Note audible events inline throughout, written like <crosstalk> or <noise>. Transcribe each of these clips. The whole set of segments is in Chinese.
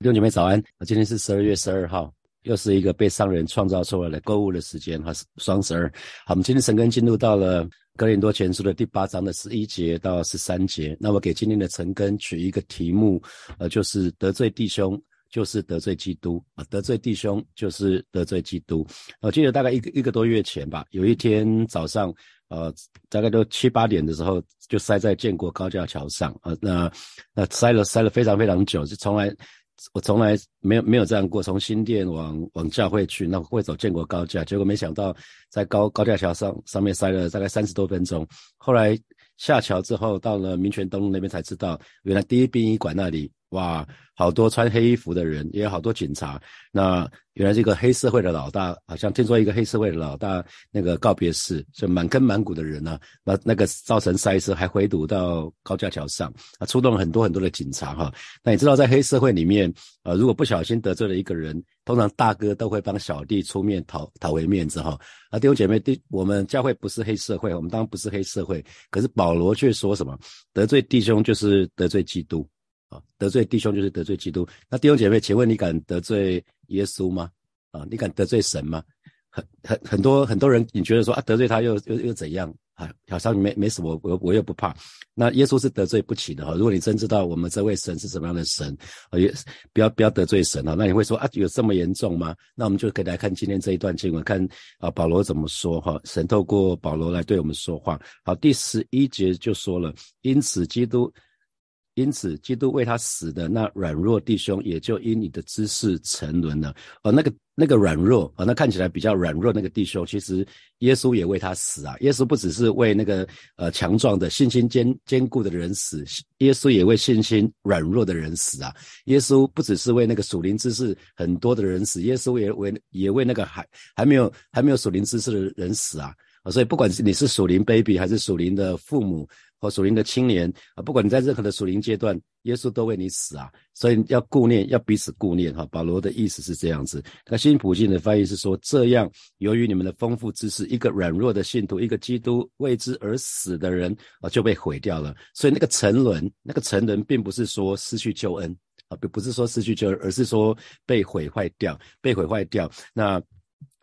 弟兄姐妹早安，今天是十二月十二号，又是一个被商人创造出来的购物的时间哈，双十二。好，我们今天神根进入到了哥林多前书的第八章的十一节到十三节。那我给今天的陈根取一个题目，呃，就是得罪弟兄就是得罪基督啊，得罪弟兄就是得罪基督。我记得大概一个一个多月前吧，有一天早上，呃，大概都七八点的时候，就塞在建国高架桥上啊，那那塞了塞了非常非常久，就从来。我从来没有没有这样过，从新店往往教会去，那会走建国高架，结果没想到在高高架桥上上面塞了大概三十多分钟，后来下桥之后到了民权东路那边才知道，原来第一殡仪馆那里。哇，好多穿黑衣服的人，也有好多警察。那原来这个黑社会的老大，好像听说一个黑社会的老大那个告别式，就满坑满谷的人呢，那那个造成塞车，还回堵到高架桥上，啊，出动了很多很多的警察哈。那你知道在黑社会里面，呃，如果不小心得罪了一个人，通常大哥都会帮小弟出面讨讨回面子哈。啊，弟兄姐妹，弟我们教会不是黑社会，我们当然不是黑社会，可是保罗却说什么得罪弟兄就是得罪基督。啊，得罪弟兄就是得罪基督。那弟兄姐妹，请问你敢得罪耶稣吗？啊，你敢得罪神吗？很很很多很多人，你觉得说啊，得罪他又又又怎样？啊，好像没没什么，我我又不怕。那耶稣是得罪不起的哈。如果你真知道我们这位神是什么样的神，也不要不要得罪神啊。那你会说啊，有这么严重吗？那我们就可以来看今天这一段经文，看啊保罗怎么说哈。神透过保罗来对我们说话。好，第十一节就说了，因此基督。因此，基督为他死的那软弱弟兄，也就因你的知识沉沦了。哦，那个那个软弱，哦，那看起来比较软弱那个弟兄，其实耶稣也为他死啊。耶稣不只是为那个呃强壮的信心坚坚固的人死，耶稣也为信心软弱的人死啊。耶稣不只是为那个属灵知识很多的人死，耶稣也为也为那个还还没有还没有属灵知识的人死啊。所以，不管是你是属灵 baby 还是属灵的父母。或属灵的青年啊，不管你在任何的属灵阶段，耶稣都为你死啊，所以要顾念，要彼此顾念哈。保罗的意思是这样子，那新普京的翻译是说，这样由于你们的丰富知识，一个软弱的信徒，一个基督为之而死的人啊，就被毁掉了。所以那个沉沦，那个沉沦，并不是说失去救恩啊，不不是说失去救恩，而是说被毁坏掉，被毁坏掉。那。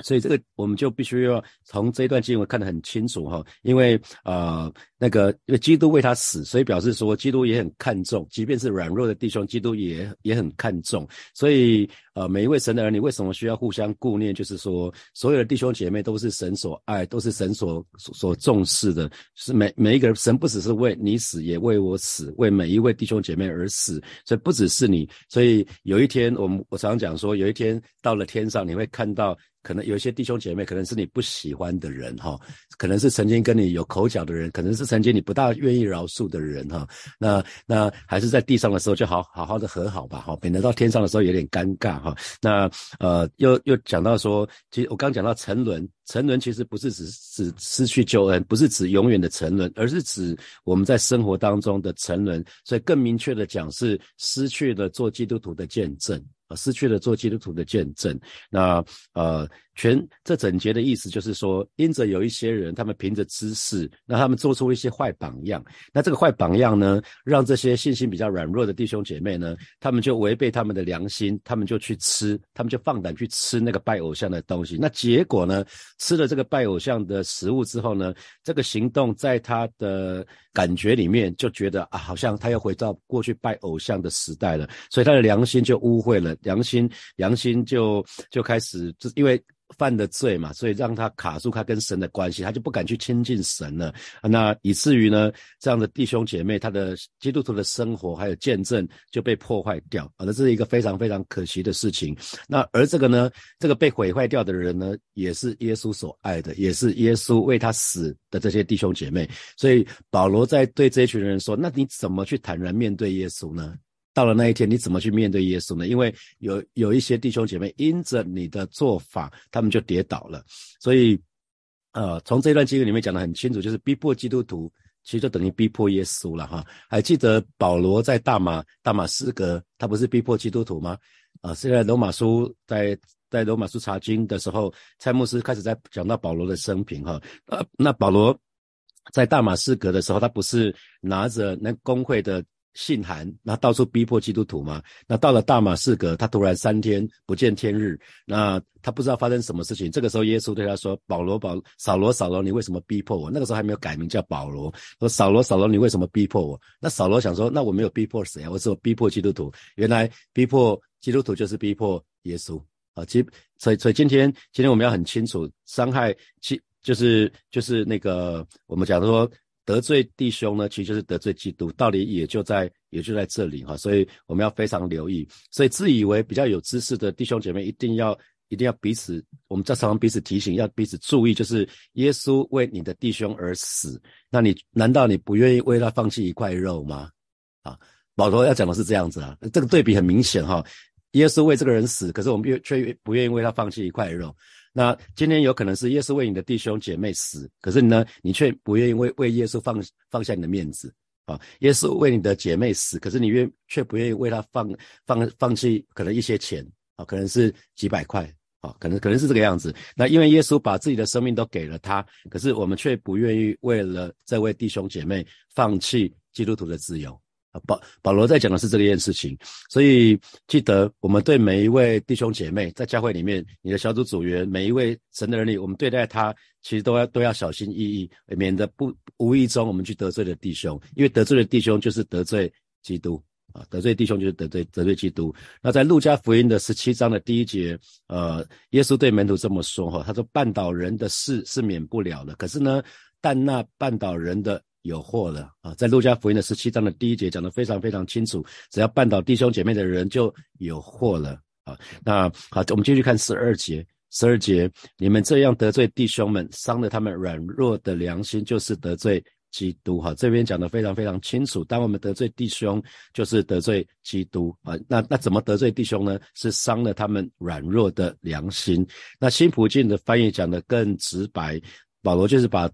所以这个我们就必须要从这一段经文看得很清楚哈，因为呃那个因为基督为他死，所以表示说基督也很看重，即便是软弱的弟兄，基督也也很看重。所以呃每一位神的儿女为什么需要互相顾念？就是说所有的弟兄姐妹都是神所爱，都是神所所重视的，是每每一个人神不只是为你死，也为我死，为每一位弟兄姐妹而死。所以不只是你，所以有一天我们我常常讲说，有一天到了天上，你会看到。可能有一些弟兄姐妹，可能是你不喜欢的人哈，可能是曾经跟你有口角的人，可能是曾经你不大愿意饶恕的人哈。那那还是在地上的时候就好好好的和好吧哈，免得到天上的时候有点尴尬哈。那呃，又又讲到说，其实我刚讲到沉沦，沉沦其实不是指指失去救恩，不是指永远的沉沦，而是指我们在生活当中的沉沦。所以更明确的讲，是失去了做基督徒的见证。失去了做基督徒的见证。那呃，全这整节的意思就是说，因着有一些人，他们凭着知识，那他们做出一些坏榜样。那这个坏榜样呢，让这些信心比较软弱的弟兄姐妹呢，他们就违背他们的良心，他们就去吃，他们就放胆去吃那个拜偶像的东西。那结果呢，吃了这个拜偶像的食物之后呢，这个行动在他的感觉里面就觉得啊，好像他又回到过去拜偶像的时代了，所以他的良心就污秽了。良心，良心就就开始，就因为犯的罪嘛，所以让他卡住他跟神的关系，他就不敢去亲近神了。那以至于呢，这样的弟兄姐妹，他的基督徒的生活还有见证就被破坏掉，啊，那这是一个非常非常可惜的事情。那而这个呢，这个被毁坏掉的人呢，也是耶稣所爱的，也是耶稣为他死的这些弟兄姐妹。所以保罗在对这一群人说：“那你怎么去坦然面对耶稣呢？”到了那一天，你怎么去面对耶稣呢？因为有有一些弟兄姐妹因着你的做法，他们就跌倒了。所以，呃，从这段经文里面讲得很清楚，就是逼迫基督徒，其实就等于逼迫耶稣了哈。还记得保罗在大马大马士革，他不是逼迫基督徒吗？啊，现在罗马书在在罗马书查经的时候，蔡牧师开始在讲到保罗的生平哈。呃，那保罗在大马士革的时候，他不是拿着那工会的。信函，那到处逼迫基督徒嘛。那到了大马士革，他突然三天不见天日，那他不知道发生什么事情。这个时候，耶稣对他说：“保罗，保扫罗，扫罗，你为什么逼迫我？”那个时候还没有改名叫保罗，说：“扫罗，扫罗，你为什么逼迫我？”那扫罗想说：“那我没有逼迫谁啊？我只有逼迫基督徒。原来逼迫基督徒就是逼迫耶稣啊！其所以所以今天今天我们要很清楚，伤害其就是就是那个我们讲说。得罪弟兄呢，其实就是得罪基督，道理也就在也就在这里哈，所以我们要非常留意。所以自以为比较有知识的弟兄姐妹，一定要一定要彼此，我们在常常彼此提醒，要彼此注意，就是耶稣为你的弟兄而死，那你难道你不愿意为他放弃一块肉吗？啊，保罗要讲的是这样子啊，这个对比很明显哈，耶稣为这个人死，可是我们愿却不愿意为他放弃一块肉。那今天有可能是耶稣为你的弟兄姐妹死，可是呢，你却不愿意为为耶稣放放下你的面子啊。耶稣为你的姐妹死，可是你愿却不愿意为他放放放弃可能一些钱啊，可能是几百块啊，可能可能是这个样子。那因为耶稣把自己的生命都给了他，可是我们却不愿意为了这位弟兄姐妹放弃基督徒的自由。保保罗在讲的是这件事情，所以记得我们对每一位弟兄姐妹在教会里面，你的小组组员，每一位神的人里，我们对待他其实都要都要小心翼翼，免得不无意中我们去得罪了弟兄，因为得罪了弟兄就是得罪基督啊，得罪弟兄就是得罪得罪基督。那在路加福音的十七章的第一节，呃，耶稣对门徒这么说哈，他说绊倒人的事是免不了的，可是呢，但那绊倒人的。有祸了啊！在路加福音的十七章的第一节讲得非常非常清楚，只要绊倒弟兄姐妹的人就有祸了啊！那好，我们继续看十二节。十二节，你们这样得罪弟兄们，伤了他们软弱的良心，就是得罪基督。哈，这边讲得非常非常清楚。当我们得罪弟兄，就是得罪基督啊！那那怎么得罪弟兄呢？是伤了他们软弱的良心。那新普进的翻译讲得更直白，保罗就是把。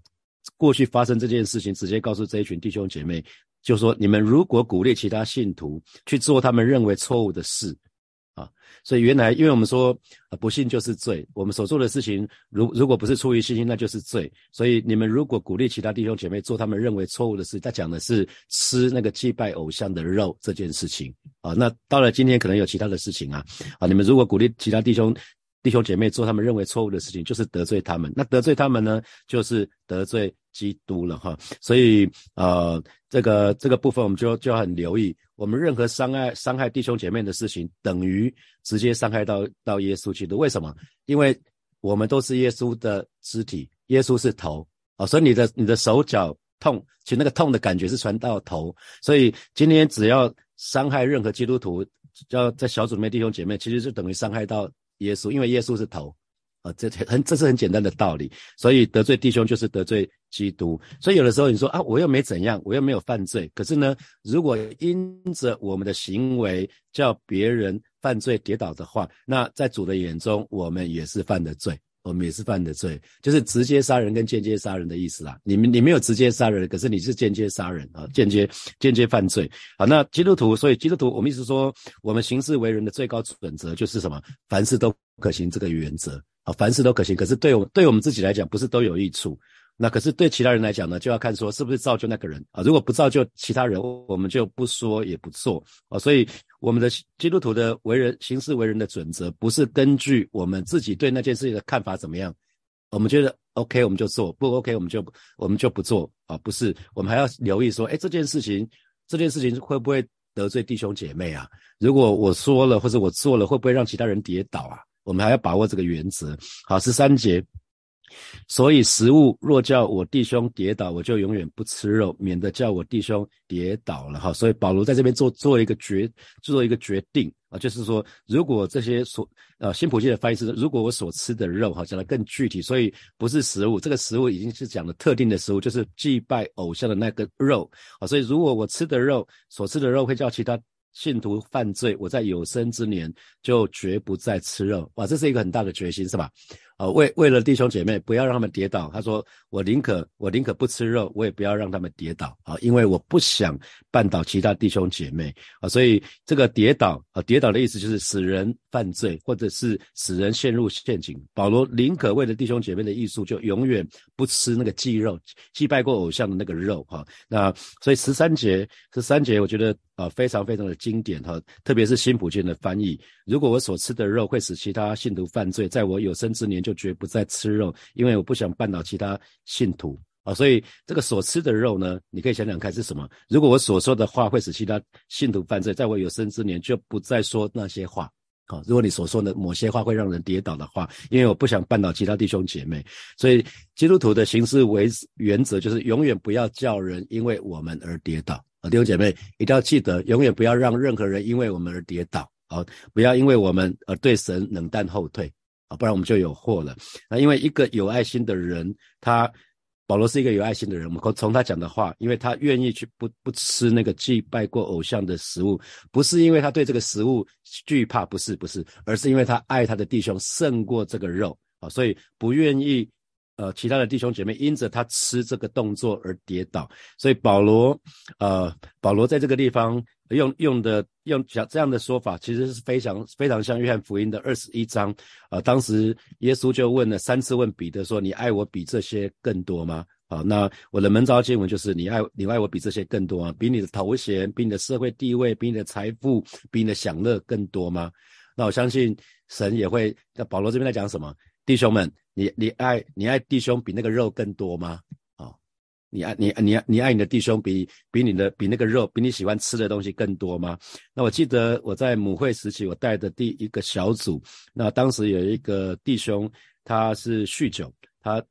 过去发生这件事情，直接告诉这一群弟兄姐妹，就说你们如果鼓励其他信徒去做他们认为错误的事，啊，所以原来因为我们说不信就是罪，我们所做的事情如如果不是出于信心，那就是罪。所以你们如果鼓励其他弟兄姐妹做他们认为错误的事，他讲的是吃那个祭拜偶像的肉这件事情啊。那到了今天可能有其他的事情啊，啊，你们如果鼓励其他弟兄。弟兄姐妹做他们认为错误的事情，就是得罪他们。那得罪他们呢，就是得罪基督了哈。所以呃，这个这个部分我们就就要很留意。我们任何伤害伤害弟兄姐妹的事情，等于直接伤害到到耶稣基督。为什么？因为我们都是耶稣的肢体，耶稣是头啊。所以你的你的手脚痛，其实那个痛的感觉是传到头。所以今天只要伤害任何基督徒，要在小组里面弟兄姐妹，其实就等于伤害到。耶稣，因为耶稣是头，啊，这很这是很简单的道理，所以得罪弟兄就是得罪基督。所以有的时候你说啊，我又没怎样，我又没有犯罪，可是呢，如果因着我们的行为叫别人犯罪跌倒的话，那在主的眼中，我们也是犯的罪。我们也是犯的罪，就是直接杀人跟间接杀人的意思啦。你们你没有直接杀人，可是你是间接杀人啊，间接间接犯罪。好，那基督徒，所以基督徒，我们意思说，我们行事为人的最高准则就是什么？凡事都可行这个原则啊，凡事都可行。可是对我对我们自己来讲，不是都有益处。那可是对其他人来讲呢，就要看说是不是造就那个人啊。如果不造就其他人，我们就不说也不做啊。所以我们的基督徒的为人行事为人的准则，不是根据我们自己对那件事情的看法怎么样，我们觉得 OK 我们就做，不 OK 我们就我们就不做啊。不是，我们还要留意说，哎，这件事情这件事情会不会得罪弟兄姐妹啊？如果我说了或者我做了，会不会让其他人跌倒啊？我们还要把握这个原则。好，十三节。所以食物若叫我弟兄跌倒，我就永远不吃肉，免得叫我弟兄跌倒了哈。所以保罗在这边做做一个决做一个决定啊，就是说，如果这些所呃新普界的翻译是，如果我所吃的肉哈，讲得更具体，所以不是食物，这个食物已经是讲的特定的食物，就是祭拜偶像的那个肉啊。所以如果我吃的肉所吃的肉会叫其他。信徒犯罪，我在有生之年就绝不再吃肉。哇，这是一个很大的决心，是吧？啊，为为了弟兄姐妹不要让他们跌倒，他说我宁可我宁可不吃肉，我也不要让他们跌倒啊，因为我不想绊倒其他弟兄姐妹啊，所以这个跌倒啊，跌倒的意思就是使人犯罪或者是使人陷入陷阱。保罗宁可为了弟兄姐妹的艺术，就永远不吃那个祭肉，祭拜过偶像的那个肉哈。那所以十三节十三节，我觉得啊非常非常的经典哈，特别是新普京的翻译，如果我所吃的肉会使其他信徒犯罪，在我有生之年就绝不再吃肉，因为我不想绊倒其他信徒啊。所以这个所吃的肉呢，你可以想想看是什么。如果我所说的话会使其他信徒犯罪，在我有生之年就不再说那些话啊。如果你所说的某些话会让人跌倒的话，因为我不想绊倒其他弟兄姐妹，所以基督徒的行事为原则就是永远不要叫人因为我们而跌倒啊。弟兄姐妹一定要记得，永远不要让任何人因为我们而跌倒。好，不要因为我们而对神冷淡后退啊，不然我们就有祸了。那因为一个有爱心的人，他保罗是一个有爱心的人，我们从他讲的话，因为他愿意去不不吃那个祭拜过偶像的食物，不是因为他对这个食物惧怕，不是不是，而是因为他爱他的弟兄胜过这个肉啊，所以不愿意呃其他的弟兄姐妹因着他吃这个动作而跌倒。所以保罗呃保罗在这个地方。用用的用讲这样的说法，其实是非常非常像约翰福音的二十一章啊。当时耶稣就问了三次，问彼得说：“你爱我比这些更多吗？”啊，那我的门招经文就是：“你爱你爱我比这些更多啊？比你的头衔，比你的社会地位，比你的财富，比你的享乐更多吗？”那我相信神也会。那保罗这边在讲什么？弟兄们，你你爱你爱弟兄比那个肉更多吗？哦你爱你你你爱你的弟兄比比你的比那个肉比你喜欢吃的东西更多吗？那我记得我在母会时期，我带的第一个小组，那当时有一个弟兄，他是酗酒，他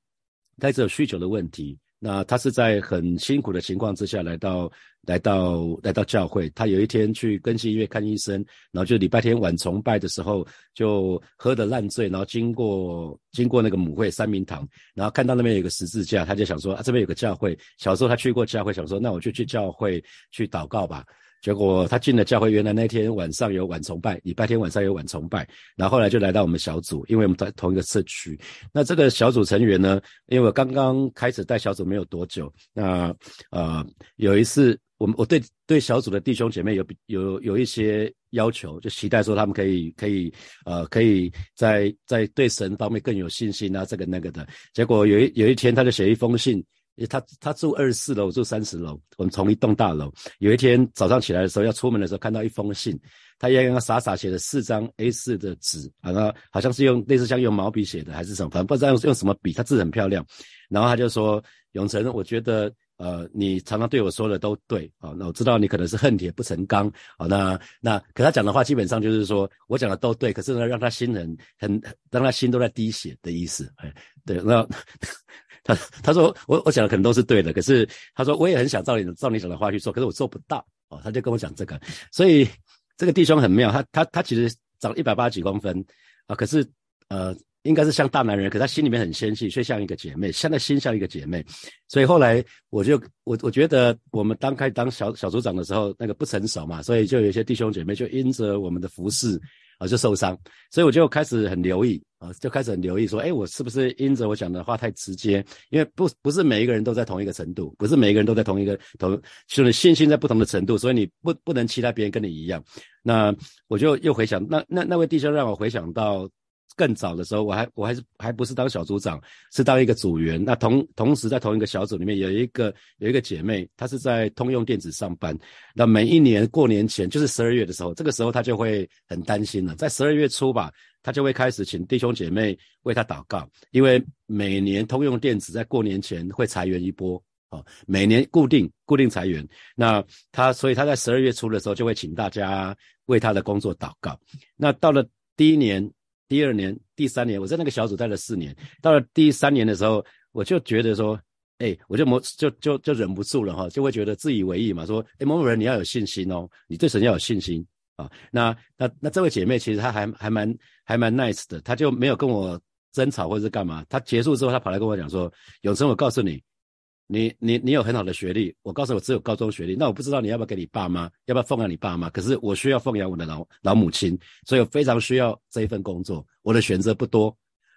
他直有酗酒的问题。那他是在很辛苦的情况之下来到来到来到教会。他有一天去更新医院看医生，然后就礼拜天晚崇拜的时候就喝得烂醉，然后经过经过那个母会三明堂，然后看到那边有个十字架，他就想说啊这边有个教会。小时候他去过教会，想说那我就去教会去祷告吧。结果他进了教会，原来那天晚上有晚崇拜，礼拜天晚上有晚崇拜，然后后来就来到我们小组，因为我们在同一个社区。那这个小组成员呢，因为我刚刚开始带小组没有多久，那呃有一次，我们我对对小组的弟兄姐妹有有有一些要求，就期待说他们可以可以呃可以在在对神方面更有信心啊，这个那个的。结果有一有一天，他就写一封信。他他住二十四楼，我住三十楼，我们同一栋大楼。有一天早上起来的时候，要出门的时候，看到一封信，他也用傻傻写了四张 A 四的纸，啊，那好像是用类似像用毛笔写的还是什么，反正不知道用用什么笔，他字很漂亮。然后他就说：“永成，我觉得呃，你常常对我说的都对啊，那我知道你可能是恨铁不成钢啊，那那可他讲的话基本上就是说我讲的都对，可是呢，让他心很很让他心都在滴血的意思，哎，对，那。” <laughs> 他他说我我讲的可能都是对的，可是他说我也很想照你照你讲的话去做，可是我做不到哦。他就跟我讲这个，所以这个弟兄很妙，他他他其实长一百八十几公分啊，可是呃应该是像大男人，可是他心里面很纤细，却像一个姐妹，现在心像一个姐妹。所以后来我就我我觉得我们当开当小小组长的时候，那个不成熟嘛，所以就有一些弟兄姐妹就因着我们的服侍。啊，就受伤，所以我就开始很留意啊，就开始很留意说，哎，我是不是因着我讲的话太直接？因为不不是每一个人都在同一个程度，不是每一个人都在同一个同，就是信心在不同的程度，所以你不不能期待别人跟你一样。那我就又回想，那那那位弟兄让我回想到。更早的时候，我还我还是还不是当小组长，是当一个组员。那同同时在同一个小组里面有一个有一个姐妹，她是在通用电子上班。那每一年过年前，就是十二月的时候，这个时候她就会很担心了。在十二月初吧，她就会开始请弟兄姐妹为她祷告，因为每年通用电子在过年前会裁员一波啊，每年固定固定裁员。那她所以她在十二月初的时候就会请大家为她的工作祷告。那到了第一年。第二年、第三年，我在那个小组待了四年。到了第三年的时候，我就觉得说，哎，我就磨，就就就忍不住了哈，就会觉得自以为意嘛，说，哎，某某人你要有信心哦，你对神要有信心啊。那那那这位姐妹其实她还还蛮还蛮 nice 的，她就没有跟我争吵或者是干嘛。她结束之后，她跑来跟我讲说，永生，我告诉你。你你你有很好的学历，我告诉我只有高中学历，那我不知道你要不要给你爸妈，要不要奉养你爸妈？可是我需要奉养我的老老母亲，所以我非常需要这一份工作。我的选择不多，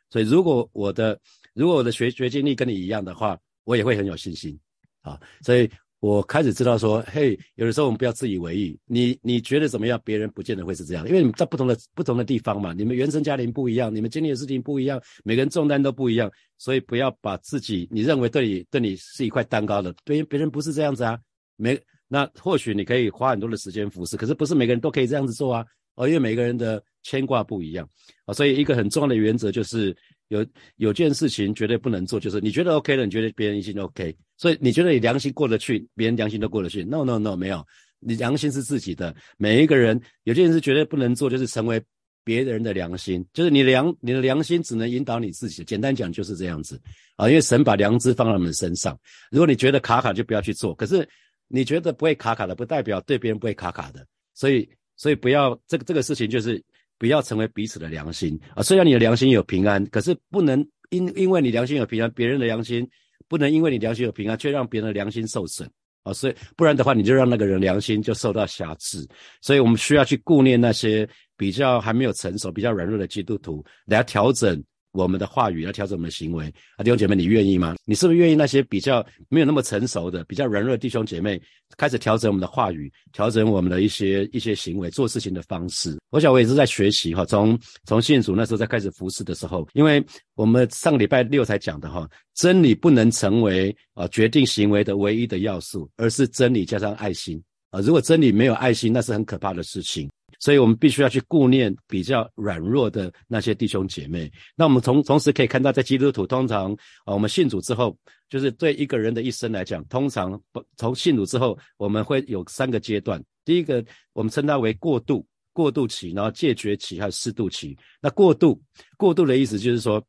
所以如果我的如果我的学学经历跟你一样的话，我也会很有信心啊。所以我开始知道说，嘿，有的时候我们不要自以为意。你你觉得怎么样？别人不见得会是这样，因为你们在不同的不同的地方嘛，你们原生家庭不一样，你们经历的事情不一样，每个人重担都不一样，所以不要把自己你认为对你对你是一块蛋糕的，对别人不是这样子啊。没那或许你可以花很多的时间服侍，可是不是每个人都可以这样子做啊。哦，因为每个人的牵挂不一样啊，所以一个很重要的原则就是有有件事情绝对不能做，就是你觉得 OK 了，你觉得别人一定 OK，所以你觉得你良心过得去，别人良心都过得去。No No No，没有，你良心是自己的。每一个人有件事绝对不能做，就是成为别人的良心，就是你良你的良心只能引导你自己。简单讲就是这样子啊，因为神把良知放在我们身上。如果你觉得卡卡，就不要去做。可是你觉得不会卡卡的，不代表对别人不会卡卡的，所以。所以不要这个这个事情，就是不要成为彼此的良心啊。虽然你的良心有平安，可是不能因因为你良心有平安，别人的良心不能因为你良心有平安，却让别人的良心受损啊。所以不然的话，你就让那个人良心就受到瑕疵。所以我们需要去顾念那些比较还没有成熟、比较软弱的基督徒，来调整。我们的话语要调整我们的行为啊，弟兄姐妹，你愿意吗？你是不是愿意那些比较没有那么成熟的、比较软弱的弟兄姐妹开始调整我们的话语，调整我们的一些一些行为、做事情的方式？我想我也是在学习哈，从从信主那时候在开始服侍的时候，因为我们上个礼拜六才讲的哈，真理不能成为啊决定行为的唯一的要素，而是真理加上爱心啊。如果真理没有爱心，那是很可怕的事情。所以我们必须要去顾念比较软弱的那些弟兄姐妹。那我们同同时可以看到，在基督徒通常啊，我们信主之后，就是对一个人的一生来讲，通常不从信主之后，我们会有三个阶段。第一个，我们称它为过渡过渡期，然后戒绝期还有适度期。那过渡过渡的意思就是说，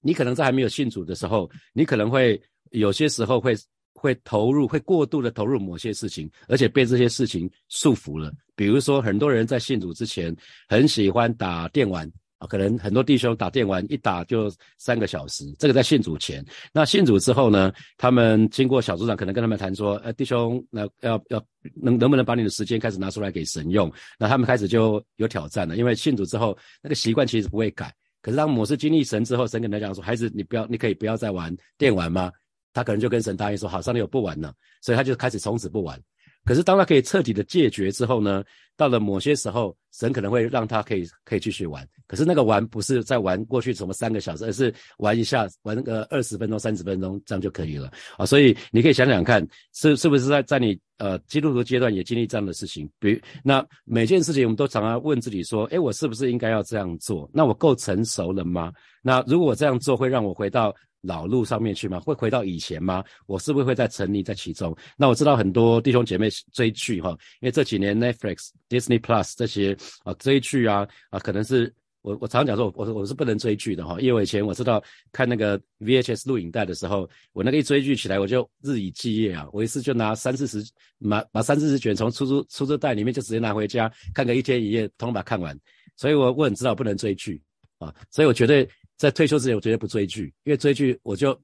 你可能在还没有信主的时候，你可能会有些时候会。会投入，会过度的投入某些事情，而且被这些事情束缚了。比如说，很多人在信主之前很喜欢打电玩啊，可能很多弟兄打电玩一打就三个小时。这个在信主前，那信主之后呢？他们经过小组长可能跟他们谈说，呃，弟兄，那要要能能不能把你的时间开始拿出来给神用？那他们开始就有挑战了，因为信主之后那个习惯其实不会改。可是当某次经历神之后，神跟他讲说，孩子，你不要，你可以不要再玩电玩吗？他可能就跟神答应说：“好，上帝我不玩了。”所以他就开始从此不玩。可是当他可以彻底的戒绝之后呢？到了某些时候，神可能会让他可以可以继续玩。可是那个玩不是在玩过去什么三个小时，而是玩一下，玩个二十分钟、三十分钟这样就可以了啊。所以你可以想想看，是是不是在在你呃基督徒阶段也经历这样的事情？比如那每件事情，我们都常常问自己说：“诶，我是不是应该要这样做？那我够成熟了吗？那如果我这样做，会让我回到？”老路上面去吗？会回到以前吗？我是不是会再沉溺在其中？那我知道很多弟兄姐妹追剧哈，因为这几年 Netflix、Disney Plus 这些啊追剧啊啊，可能是我我常常讲说，我我是不能追剧的哈，因为我以前我知道看那个 VHS 录影带的时候，我那个一追剧起来，我就日以继夜啊，我一次就拿三四十把把三四十卷从出租出租带里面就直接拿回家看个一天一夜，通把看完。所以我我很知道不能追剧啊，所以我绝对。在退休之前，我绝对不追剧，因为追剧我就，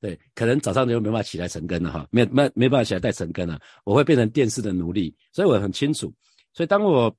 对，可能早上就没办法起来成根了哈，没没没办法起来带成根了，我会变成电视的奴隶，所以我很清楚。所以当我，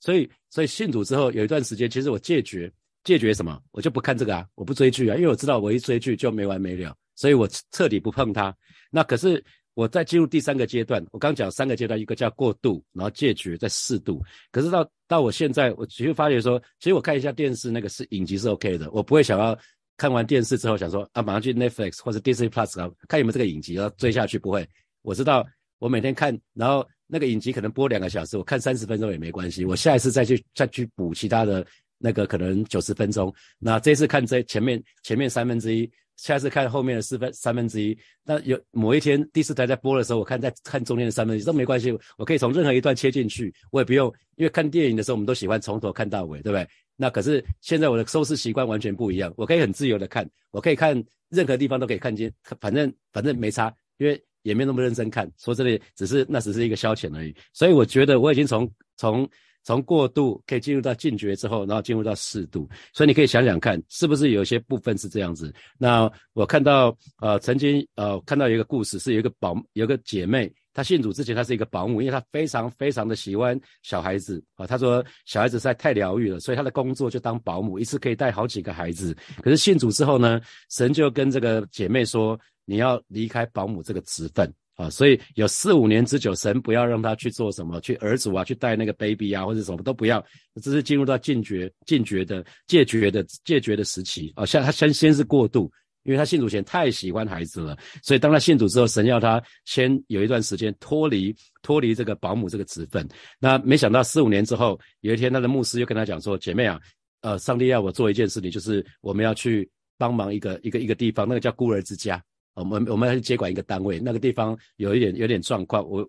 所以所以信主之后有一段时间，其实我戒绝，戒绝什么？我就不看这个啊，我不追剧啊，因为我知道我一追剧就没完没了，所以我彻底不碰它。那可是。我在进入第三个阶段，我刚讲三个阶段，一个叫过渡，然后戒绝，再适度。可是到到我现在，我其实发觉说，其实我看一下电视，那个是影集是 OK 的，我不会想要看完电视之后想说啊，马上去 Netflix 或者 Disney Plus 啊，看有没有这个影集要追下去，不会。我知道我每天看，然后那个影集可能播两个小时，我看三十分钟也没关系，我下一次再去再去补其他的那个可能九十分钟。那这次看这前面前面三分之一。下次看后面的四分三分之一，那有某一天第四台在播的时候，我看在看中间的三分之一都没关系，我可以从任何一段切进去，我也不用，因为看电影的时候我们都喜欢从头看到尾，对不对？那可是现在我的收视习惯完全不一样，我可以很自由的看，我可以看任何地方都可以看见，反正反正没差，因为也没那么认真看，说真的只是那只是一个消遣而已，所以我觉得我已经从从。从过度可以进入到禁绝之后，然后进入到适度，所以你可以想想看，是不是有些部分是这样子？那我看到呃，曾经呃看到一个故事，是有一个保有个姐妹，他信主之前，他是一个保姆，因为他非常非常的喜欢小孩子啊。他说小孩子实在太疗愈了，所以他的工作就当保姆，一次可以带好几个孩子。可是信主之后呢，神就跟这个姐妹说，你要离开保姆这个职分啊。所以有四五年之久，神不要让他去做什么，去儿子啊，去带那个 baby 啊，或者什么都不要，这是进入到禁绝、禁绝的戒绝的戒绝的时期啊。像他先先是过渡。因为他信主前太喜欢孩子了，所以当他信主之后，神要他先有一段时间脱离脱离这个保姆这个职分。那没想到四五年之后，有一天他的牧师又跟他讲说：“姐妹啊，呃，上帝要我做一件事情，就是我们要去帮忙一个一个一个地方，那个叫孤儿之家。我们我们要去接管一个单位，那个地方有一点有点状况，我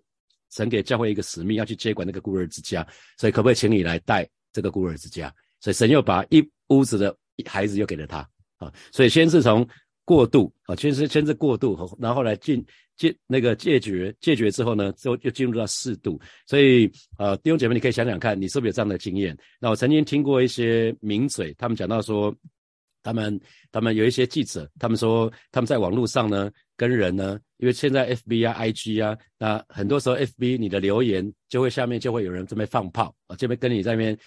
神给教会一个使命，要去接管那个孤儿之家，所以可不可以请你来带这个孤儿之家？所以神又把一屋子的孩子又给了他啊，所以先是从。过度啊，先是先是过度，然后来进戒那个戒绝，戒绝之后呢，之后又进入到适度。所以呃，弟兄姐妹，你可以想想看，你是不是有这样的经验？那我曾经听过一些名嘴，他们讲到说，他们他们有一些记者，他们说他们在网络上呢，跟人呢，因为现在 FB 啊、IG 啊，那很多时候 FB 你的留言就会下面就会有人这边放炮啊，这边跟你在那边。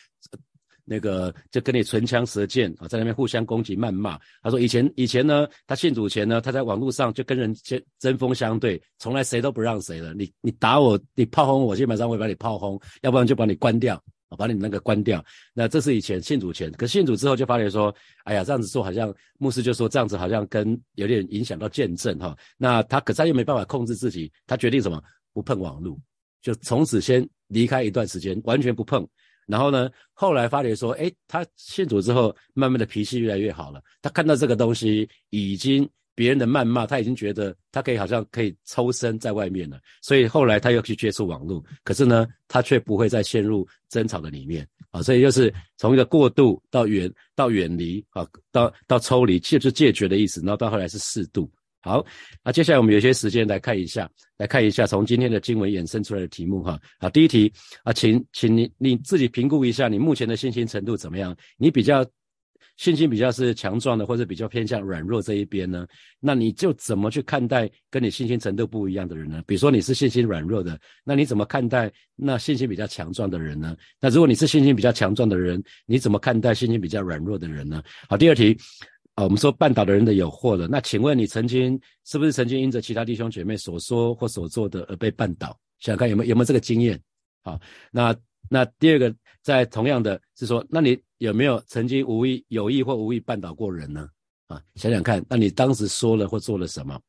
那个就跟你唇枪舌剑啊，在那边互相攻击谩骂。他说以前以前呢，他信主前呢，他在网络上就跟人针针锋相对，从来谁都不让谁了。你你打我，你炮轰我，基本上会把你炮轰，要不然就把你关掉，把你那个关掉。那这是以前信主前，可信主之后就发觉说，哎呀，这样子做好像牧师就说这样子好像跟有点影响到见证哈。那他可是他又没办法控制自己，他决定什么？不碰网络，就从此先离开一段时间，完全不碰。然后呢？后来发觉说，哎，他信主之后，慢慢的脾气越来越好了。他看到这个东西，已经别人的谩骂，他已经觉得他可以好像可以抽身在外面了。所以后来他又去接触网络，可是呢，他却不会再陷入争吵的里面啊。所以就是从一个过渡到远到远离啊，到到抽离，就是戒绝的意思。然后到后来是适度。好，那接下来我们有些时间来看一下，来看一下从今天的经文衍生出来的题目哈。好，第一题啊，请请你你自己评估一下你目前的信心程度怎么样？你比较信心比较是强壮的，或者比较偏向软弱这一边呢？那你就怎么去看待跟你信心程度不一样的人呢？比如说你是信心软弱的，那你怎么看待那信心比较强壮的人呢？那如果你是信心比较强壮的人，你怎么看待信心比较软弱的人呢？好，第二题。啊，我们说绊倒的人的有祸了。那请问你曾经是不是曾经因着其他弟兄姐妹所说或所做的而被绊倒？想想看有没有有没有这个经验？好，那那第二个，在同样的是说，那你有没有曾经无意有意或无意绊倒过人呢？啊，想想看，那你当时说了或做了什么？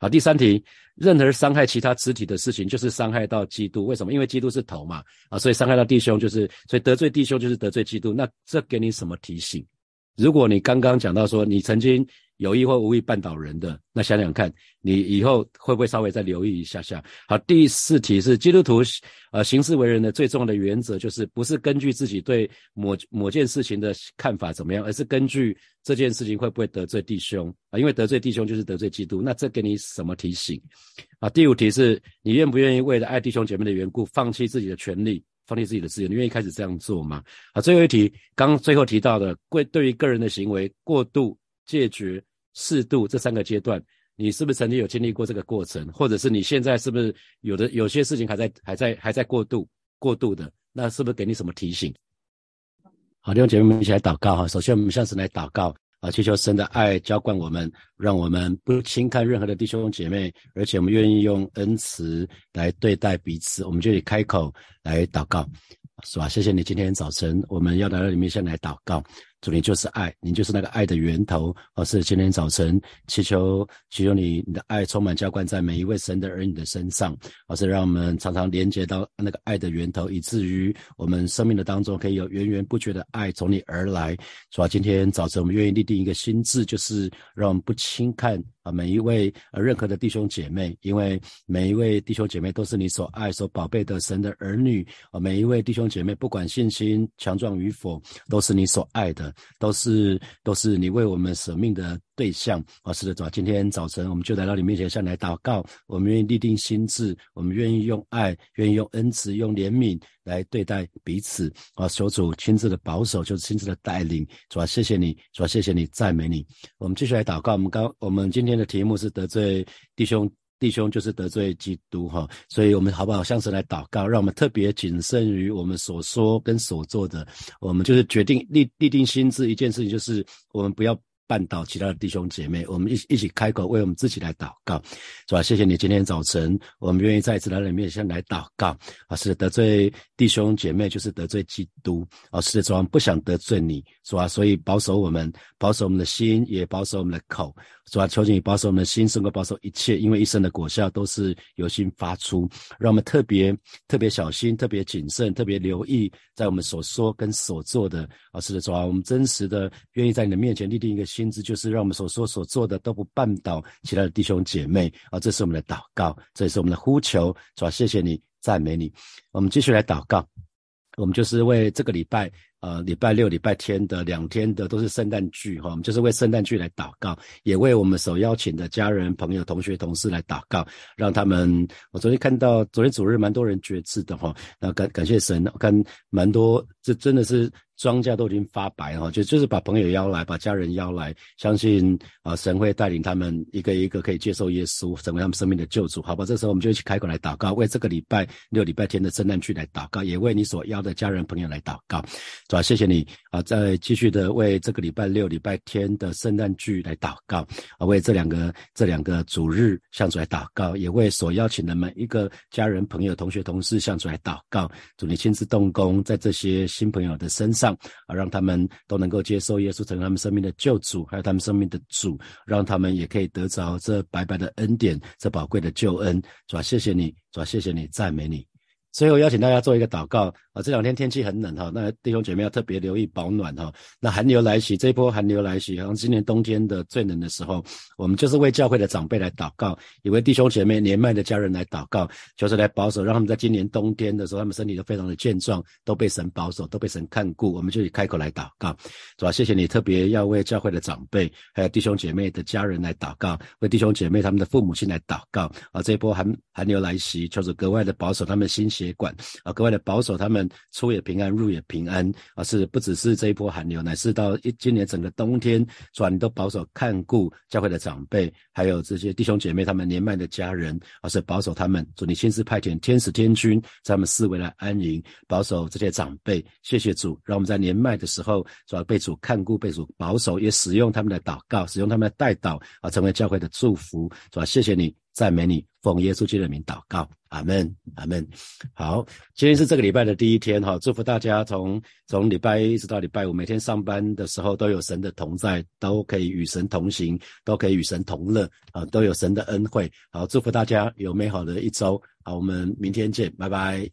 好，第三题，任何伤害其他肢体的事情，就是伤害到基督。为什么？因为基督是头嘛。啊，所以伤害到弟兄就是，所以得罪弟兄就是得罪基督。那这给你什么提醒？如果你刚刚讲到说你曾经有意或无意绊倒人的，那想想看你以后会不会稍微再留意一下下？好，第四题是基督徒呃行事为人的最重要的原则，就是不是根据自己对某某件事情的看法怎么样，而是根据这件事情会不会得罪弟兄啊？因为得罪弟兄就是得罪基督，那这给你什么提醒？啊，第五题是你愿不愿意为了爱弟兄姐妹的缘故，放弃自己的权利？放弃自己的自由，你愿意开始这样做吗？好，最后一题，刚最后提到的，贵对于个人的行为，过度、戒绝、适度这三个阶段，你是不是曾经有经历过这个过程？或者是你现在是不是有的有些事情还在还在还在过度过度的？那是不是给你什么提醒？好，弟兄姐妹们一起来祷告哈。首先，我们向神来祷告。啊，祈求神的爱浇灌我们，让我们不轻看任何的弟兄姐妹，而且我们愿意用恩慈来对待彼此。我们就以开口来祷告，是吧？谢谢你今天早晨，我们要来到里面先来祷告。主，你就是爱，你就是那个爱的源头。而是今天早晨祈求，祈求你，你的爱充满浇灌在每一位神的儿女的身上。而是让我们常常连接到那个爱的源头，以至于我们生命的当中可以有源源不绝的爱从你而来。主啊，今天早晨我们愿意立定一个心智，就是让我们不轻看。每一位呃任何的弟兄姐妹，因为每一位弟兄姐妹都是你所爱、所宝贝的神的儿女啊！每一位弟兄姐妹，不管信心强壮与否，都是你所爱的，都是都是你为我们舍命的对象啊！是的，主啊，今天早晨我们就来到你面前向你来祷告，我们愿意立定心志，我们愿意用爱，愿意用恩慈、用怜悯来对待彼此啊！求主亲自的保守，就是亲自的带领。主啊，谢谢你，主啊，谢谢你，赞美你。我们继续来祷告。我们刚我们今天。的题目是得罪弟兄弟兄就是得罪基督哈，所以我们好不好向神来祷告，让我们特别谨慎于我们所说跟所做的，我们就是决定立立定心智一件事情，就是我们不要。绊倒其他的弟兄姐妹，我们一一起开口为我们自己来祷告，是吧？谢谢你今天早晨，我们愿意再一次来到你面前来祷告啊！是得罪弟兄姐妹就是得罪基督啊！是的，主啊，不想得罪你，是吧？所以保守我们，保守我们的心，也保守我们的口。主啊，求你保守我们的心，胜过保守一切，因为一生的果效都是由心发出。让我们特别特别小心，特别谨慎，特别留意，在我们所说跟所做的啊，是的，主啊，我们真实的愿意在你的面前立定一个心智，就是让我们所说所做的都不绊倒其他的弟兄姐妹啊，这是我们的祷告，这也是我们的呼求。主啊，谢谢你，赞美你。我们继续来祷告，我们就是为这个礼拜。呃，礼拜六、礼拜天的两天的都是圣诞剧哈，我们就是为圣诞剧来祷告，也为我们所邀请的家人、朋友、同学、同事来祷告，让他们。我昨天看到，昨天主日蛮多人觉志的哈，那感感谢神，我看蛮多，这真的是。庄稼都已经发白哈，就就是把朋友邀来，把家人邀来，相信啊神会带领他们一个一个可以接受耶稣，成为他们生命的救主，好吧？这时候我们就一起开口来祷告，为这个礼拜六、礼拜天的圣诞区来祷告，也为你所邀的家人朋友来祷告，主啊，谢谢你啊！再继续的为这个礼拜六、礼拜天的圣诞剧来祷告啊，为这两个这两个主日向主来祷告，也为所邀请的每一个家人朋友、同学同事向主来祷告，主你亲自动工在这些新朋友的身上。啊，让他们都能够接受耶稣成为他们生命的救主，还有他们生命的主，让他们也可以得着这白白的恩典，这宝贵的救恩。主啊，谢谢你，主啊，谢谢你，赞美你。最后邀请大家做一个祷告啊！这两天天气很冷哈，那弟兄姐妹要特别留意保暖哈。那寒流来袭，这一波寒流来袭，好像今年冬天的最冷的时候，我们就是为教会的长辈来祷告，也为弟兄姐妹年迈的家人来祷告，就是来保守，让他们在今年冬天的时候，他们身体都非常的健壮，都被神保守，都被神看顾。我们就以开口来祷告，是吧？谢谢你，特别要为教会的长辈，还有弟兄姐妹的家人来祷告，为弟兄姐妹他们的父母亲来祷告啊！这一波寒寒流来袭，就是格外的保守他们的心血管啊，格外的保守他们出也平安，入也平安啊！是不只是这一波寒流，乃是到一今年整个冬天，是吧？你都保守看顾教会的长辈，还有这些弟兄姐妹他们年迈的家人，而是保守他们，主你亲自派遣天使天军在他们四围来安营，保守这些长辈。谢谢主，让我们在年迈的时候，主要被主看顾，被主保守，也使用他们的祷告，使用他们的代祷啊，成为教会的祝福。主要谢谢你。赞美你，奉耶稣基督的名祷告，阿门，阿门。好，今天是这个礼拜的第一天，哈，祝福大家从从礼拜一一直到礼拜五，每天上班的时候都有神的同在，都可以与神同行，都可以与神同乐，啊，都有神的恩惠。好，祝福大家有美好的一周。好，我们明天见，拜拜。